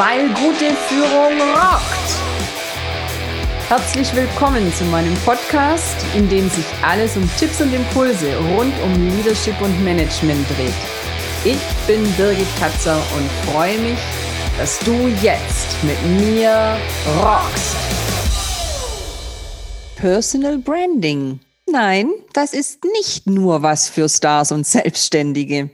weil gute Führung rockt. Herzlich willkommen zu meinem Podcast, in dem sich alles um Tipps und Impulse rund um Leadership und Management dreht. Ich bin Birgit Katzer und freue mich, dass du jetzt mit mir rockst. Personal Branding. Nein, das ist nicht nur was für Stars und Selbstständige.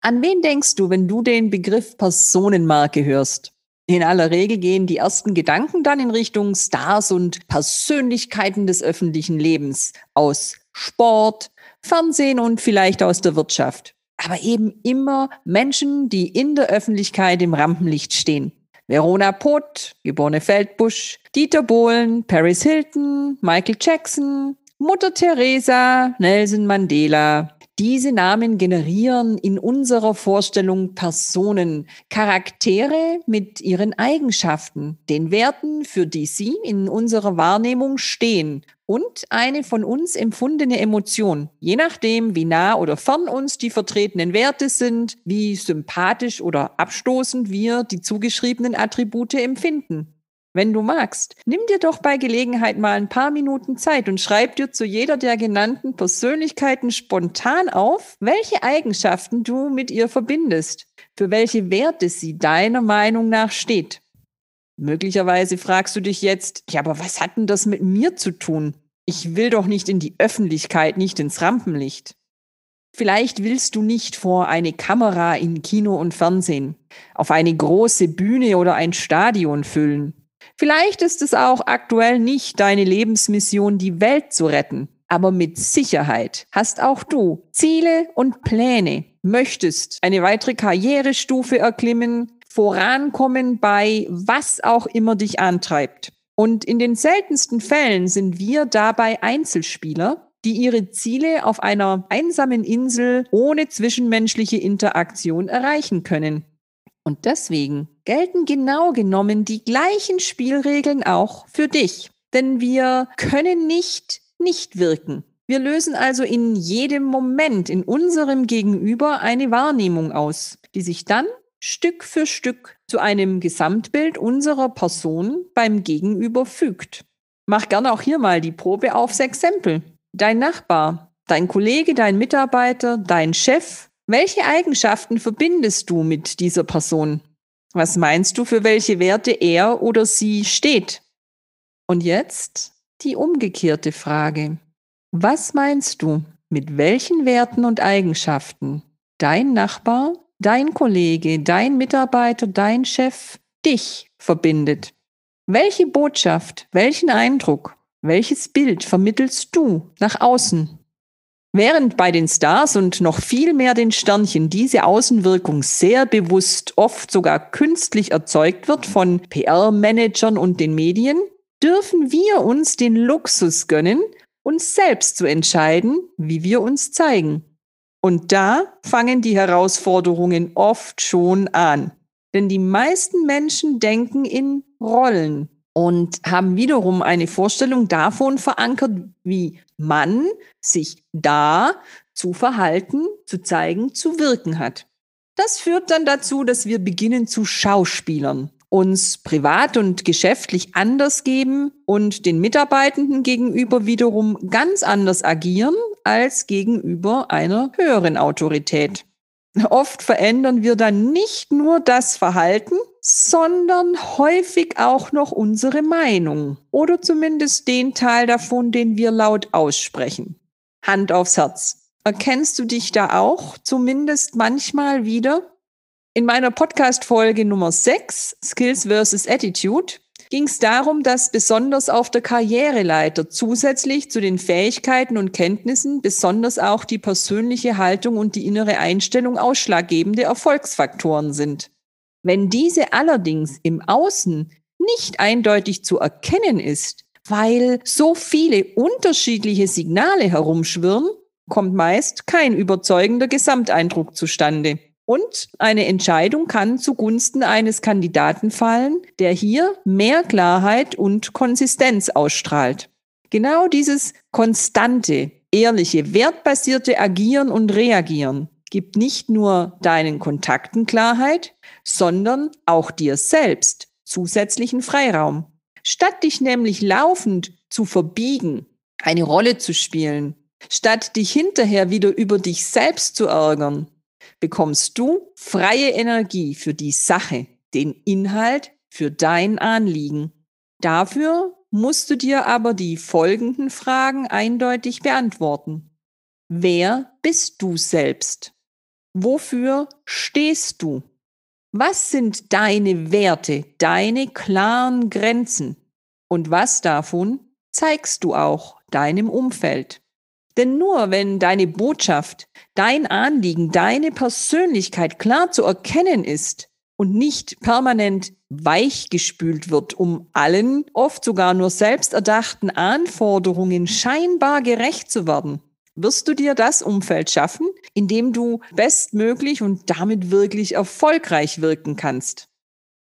An wen denkst du, wenn du den Begriff Personenmarke hörst? In aller Regel gehen die ersten Gedanken dann in Richtung Stars und Persönlichkeiten des öffentlichen Lebens aus Sport, Fernsehen und vielleicht aus der Wirtschaft. Aber eben immer Menschen, die in der Öffentlichkeit im Rampenlicht stehen. Verona Poth, geborene Feldbusch, Dieter Bohlen, Paris Hilton, Michael Jackson, Mutter Teresa, Nelson Mandela, diese Namen generieren in unserer Vorstellung Personen, Charaktere mit ihren Eigenschaften, den Werten, für die sie in unserer Wahrnehmung stehen und eine von uns empfundene Emotion, je nachdem, wie nah oder fern uns die vertretenen Werte sind, wie sympathisch oder abstoßend wir die zugeschriebenen Attribute empfinden. Wenn du magst, nimm dir doch bei Gelegenheit mal ein paar Minuten Zeit und schreib dir zu jeder der genannten Persönlichkeiten spontan auf, welche Eigenschaften du mit ihr verbindest, für welche Werte sie deiner Meinung nach steht. Möglicherweise fragst du dich jetzt, ja, aber was hat denn das mit mir zu tun? Ich will doch nicht in die Öffentlichkeit, nicht ins Rampenlicht. Vielleicht willst du nicht vor eine Kamera in Kino und Fernsehen, auf eine große Bühne oder ein Stadion füllen. Vielleicht ist es auch aktuell nicht deine Lebensmission, die Welt zu retten, aber mit Sicherheit hast auch du Ziele und Pläne, möchtest eine weitere Karrierestufe erklimmen, vorankommen bei was auch immer dich antreibt. Und in den seltensten Fällen sind wir dabei Einzelspieler, die ihre Ziele auf einer einsamen Insel ohne zwischenmenschliche Interaktion erreichen können. Und deswegen gelten genau genommen die gleichen Spielregeln auch für dich. Denn wir können nicht nicht wirken. Wir lösen also in jedem Moment in unserem Gegenüber eine Wahrnehmung aus, die sich dann Stück für Stück zu einem Gesamtbild unserer Person beim Gegenüber fügt. Mach gerne auch hier mal die Probe aufs Exempel. Dein Nachbar, dein Kollege, dein Mitarbeiter, dein Chef welche Eigenschaften verbindest du mit dieser Person? Was meinst du, für welche Werte er oder sie steht? Und jetzt die umgekehrte Frage. Was meinst du, mit welchen Werten und Eigenschaften dein Nachbar, dein Kollege, dein Mitarbeiter, dein Chef dich verbindet? Welche Botschaft, welchen Eindruck, welches Bild vermittelst du nach außen? Während bei den Stars und noch viel mehr den Sternchen diese Außenwirkung sehr bewusst, oft sogar künstlich erzeugt wird von PR-Managern und den Medien, dürfen wir uns den Luxus gönnen, uns selbst zu entscheiden, wie wir uns zeigen. Und da fangen die Herausforderungen oft schon an. Denn die meisten Menschen denken in Rollen und haben wiederum eine Vorstellung davon verankert, wie man sich da zu verhalten, zu zeigen, zu wirken hat. Das führt dann dazu, dass wir beginnen zu Schauspielern, uns privat und geschäftlich anders geben und den Mitarbeitenden gegenüber wiederum ganz anders agieren als gegenüber einer höheren Autorität. Oft verändern wir dann nicht nur das Verhalten, sondern häufig auch noch unsere Meinung oder zumindest den Teil davon, den wir laut aussprechen. Hand aufs Herz. Erkennst du dich da auch zumindest manchmal wieder? In meiner Podcast-Folge Nummer 6, Skills versus Attitude, ging es darum, dass besonders auf der Karriereleiter zusätzlich zu den Fähigkeiten und Kenntnissen besonders auch die persönliche Haltung und die innere Einstellung ausschlaggebende Erfolgsfaktoren sind. Wenn diese allerdings im Außen nicht eindeutig zu erkennen ist, weil so viele unterschiedliche Signale herumschwirren, kommt meist kein überzeugender Gesamteindruck zustande. Und eine Entscheidung kann zugunsten eines Kandidaten fallen, der hier mehr Klarheit und Konsistenz ausstrahlt. Genau dieses konstante, ehrliche, wertbasierte Agieren und Reagieren gibt nicht nur deinen Kontakten Klarheit, sondern auch dir selbst zusätzlichen Freiraum. Statt dich nämlich laufend zu verbiegen, eine Rolle zu spielen, statt dich hinterher wieder über dich selbst zu ärgern, bekommst du freie Energie für die Sache, den Inhalt, für dein Anliegen. Dafür musst du dir aber die folgenden Fragen eindeutig beantworten. Wer bist du selbst? Wofür stehst du? Was sind deine Werte, deine klaren Grenzen? Und was davon zeigst du auch deinem Umfeld? Denn nur wenn deine Botschaft, dein Anliegen, deine Persönlichkeit klar zu erkennen ist und nicht permanent weichgespült wird, um allen, oft sogar nur selbsterdachten Anforderungen scheinbar gerecht zu werden, wirst du dir das Umfeld schaffen, in dem du bestmöglich und damit wirklich erfolgreich wirken kannst.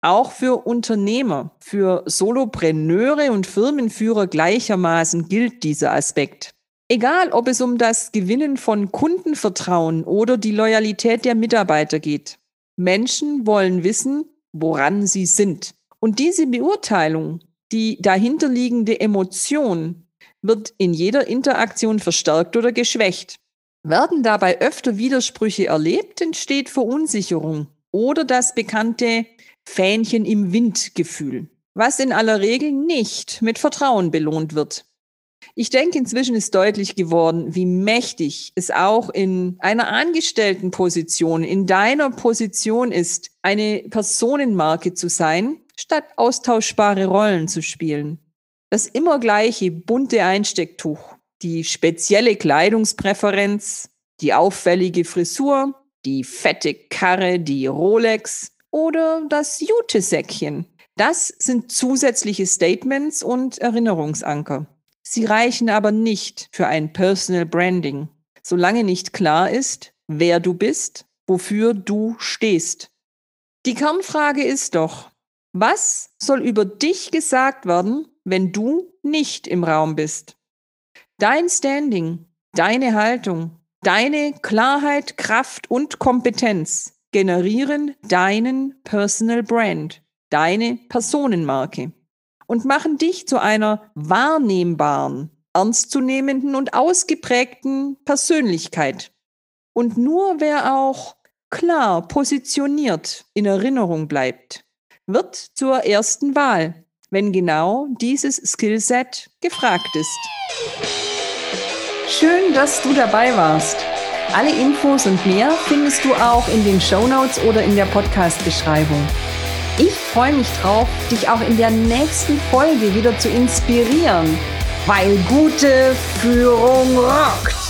Auch für Unternehmer, für Solopreneure und Firmenführer gleichermaßen gilt dieser Aspekt. Egal, ob es um das Gewinnen von Kundenvertrauen oder die Loyalität der Mitarbeiter geht. Menschen wollen wissen, woran sie sind. Und diese Beurteilung, die dahinterliegende Emotion, wird in jeder Interaktion verstärkt oder geschwächt. Werden dabei öfter Widersprüche erlebt, entsteht Verunsicherung oder das bekannte Fähnchen im Wind Gefühl, was in aller Regel nicht mit Vertrauen belohnt wird. Ich denke, inzwischen ist deutlich geworden, wie mächtig es auch in einer Angestelltenposition, in deiner Position ist, eine Personenmarke zu sein, statt austauschbare Rollen zu spielen. Das immer gleiche bunte Einstecktuch, die spezielle Kleidungspräferenz, die auffällige Frisur, die fette Karre, die Rolex oder das Jutesäckchen. Das sind zusätzliche Statements und Erinnerungsanker. Sie reichen aber nicht für ein Personal Branding, solange nicht klar ist, wer du bist, wofür du stehst. Die Kernfrage ist doch, was soll über dich gesagt werden, wenn du nicht im Raum bist? Dein Standing, deine Haltung, deine Klarheit, Kraft und Kompetenz generieren deinen Personal Brand, deine Personenmarke und machen dich zu einer wahrnehmbaren, ernstzunehmenden und ausgeprägten Persönlichkeit. Und nur wer auch klar positioniert in Erinnerung bleibt, wird zur ersten Wahl, wenn genau dieses Skillset gefragt ist. Schön, dass du dabei warst. Alle Infos und mehr findest du auch in den Show Notes oder in der Podcast-Beschreibung. Ich freue mich drauf, dich auch in der nächsten Folge wieder zu inspirieren, weil gute Führung rockt.